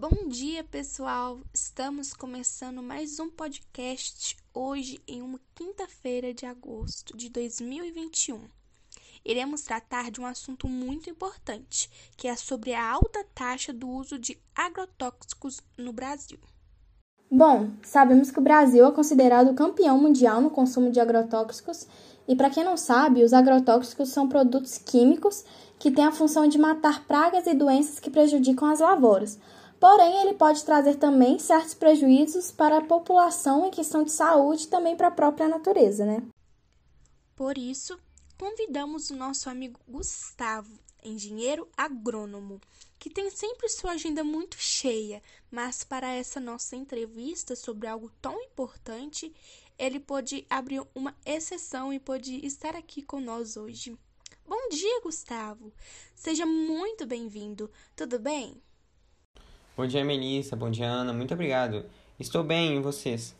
Bom dia, pessoal! Estamos começando mais um podcast hoje, em uma quinta-feira de agosto de 2021. Iremos tratar de um assunto muito importante, que é sobre a alta taxa do uso de agrotóxicos no Brasil. Bom, sabemos que o Brasil é considerado campeão mundial no consumo de agrotóxicos, e para quem não sabe, os agrotóxicos são produtos químicos que têm a função de matar pragas e doenças que prejudicam as lavouras Porém, ele pode trazer também certos prejuízos para a população em questão de saúde e também para a própria natureza, né? Por isso, convidamos o nosso amigo Gustavo, engenheiro agrônomo, que tem sempre sua agenda muito cheia, mas para essa nossa entrevista sobre algo tão importante, ele pôde abrir uma exceção e pôde estar aqui nós hoje. Bom dia, Gustavo! Seja muito bem-vindo, tudo bem? Bom dia, Melissa. Bom dia, Ana. Muito obrigado. Estou bem, e vocês?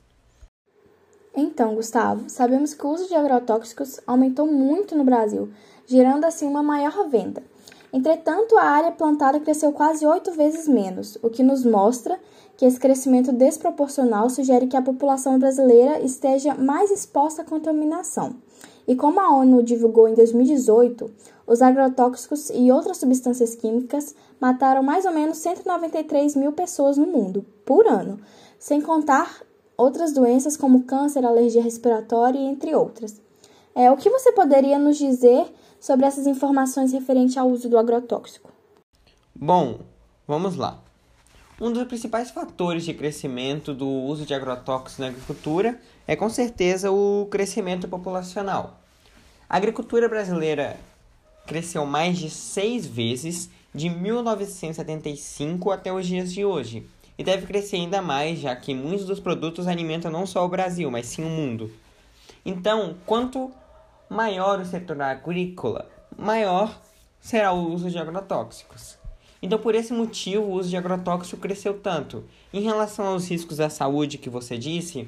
Então, Gustavo, sabemos que o uso de agrotóxicos aumentou muito no Brasil, gerando assim uma maior venda. Entretanto, a área plantada cresceu quase oito vezes menos, o que nos mostra que esse crescimento desproporcional sugere que a população brasileira esteja mais exposta à contaminação. E como a ONU divulgou em 2018, os agrotóxicos e outras substâncias químicas mataram mais ou menos 193 mil pessoas no mundo por ano, sem contar outras doenças como câncer, alergia respiratória entre outras. É, o que você poderia nos dizer sobre essas informações referentes ao uso do agrotóxico? Bom, vamos lá. Um dos principais fatores de crescimento do uso de agrotóxicos na agricultura é com certeza o crescimento populacional. A agricultura brasileira cresceu mais de seis vezes de 1975 até os dias de hoje e deve crescer ainda mais, já que muitos dos produtos alimentam não só o Brasil, mas sim o mundo. Então, quanto maior o setor agrícola, maior será o uso de agrotóxicos. Então, por esse motivo, o uso de agrotóxicos cresceu tanto. Em relação aos riscos à saúde que você disse,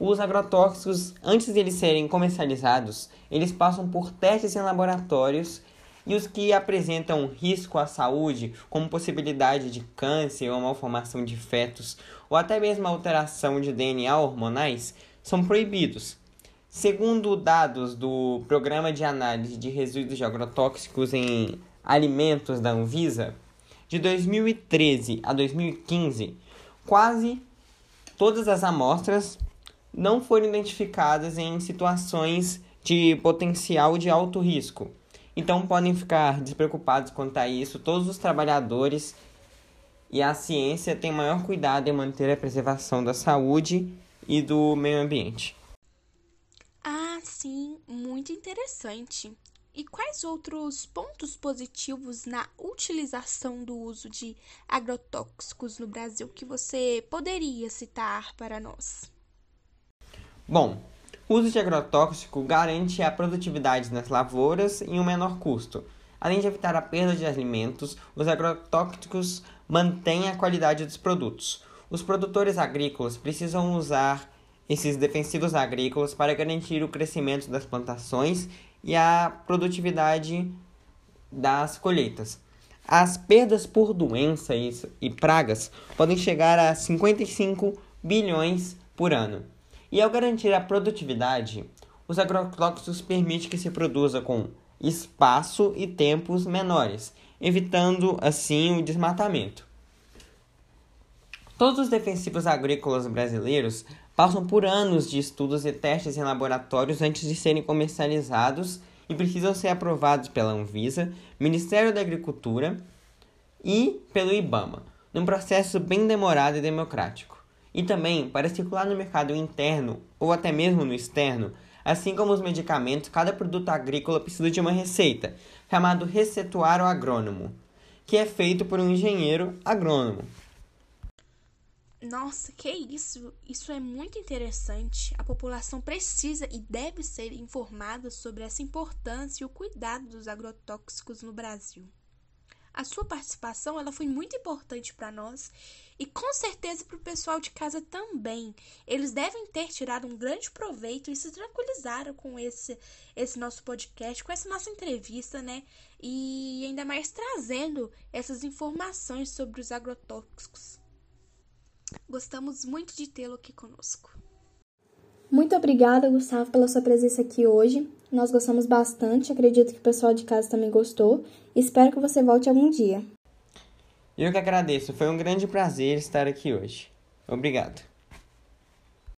os agrotóxicos, antes de eles serem comercializados, eles passam por testes em laboratórios e os que apresentam risco à saúde, como possibilidade de câncer ou malformação de fetos, ou até mesmo alteração de DNA hormonais, são proibidos. Segundo dados do Programa de Análise de Resíduos de Agrotóxicos em Alimentos da Anvisa, de 2013 a 2015, quase todas as amostras não foram identificadas em situações de potencial de alto risco. Então podem ficar despreocupados quanto a isso todos os trabalhadores e a ciência tem maior cuidado em manter a preservação da saúde e do meio ambiente. Ah, sim, muito interessante. E quais outros pontos positivos na utilização do uso de agrotóxicos no Brasil que você poderia citar para nós? Bom, o uso de agrotóxico garante a produtividade nas lavouras em um menor custo. Além de evitar a perda de alimentos, os agrotóxicos mantêm a qualidade dos produtos. Os produtores agrícolas precisam usar esses defensivos agrícolas para garantir o crescimento das plantações e a produtividade das colheitas. As perdas por doenças e pragas podem chegar a 55 bilhões por ano. E ao garantir a produtividade, os agrotóxicos permitem que se produza com espaço e tempos menores, evitando assim o desmatamento. Todos os defensivos agrícolas brasileiros passam por anos de estudos e testes em laboratórios antes de serem comercializados e precisam ser aprovados pela Anvisa, Ministério da Agricultura e pelo IBAMA, num processo bem demorado e democrático e também para circular no mercado interno ou até mesmo no externo, assim como os medicamentos, cada produto agrícola precisa de uma receita, chamado receituário agrônomo, que é feito por um engenheiro agrônomo. Nossa, que isso! Isso é muito interessante. A população precisa e deve ser informada sobre essa importância e o cuidado dos agrotóxicos no Brasil. A sua participação ela foi muito importante para nós e com certeza para o pessoal de casa também. Eles devem ter tirado um grande proveito e se tranquilizaram com esse, esse nosso podcast, com essa nossa entrevista, né? E ainda mais trazendo essas informações sobre os agrotóxicos. Gostamos muito de tê-lo aqui conosco. Muito obrigada, Gustavo, pela sua presença aqui hoje. Nós gostamos bastante, acredito que o pessoal de casa também gostou. Espero que você volte algum dia. Eu que agradeço, foi um grande prazer estar aqui hoje. Obrigado.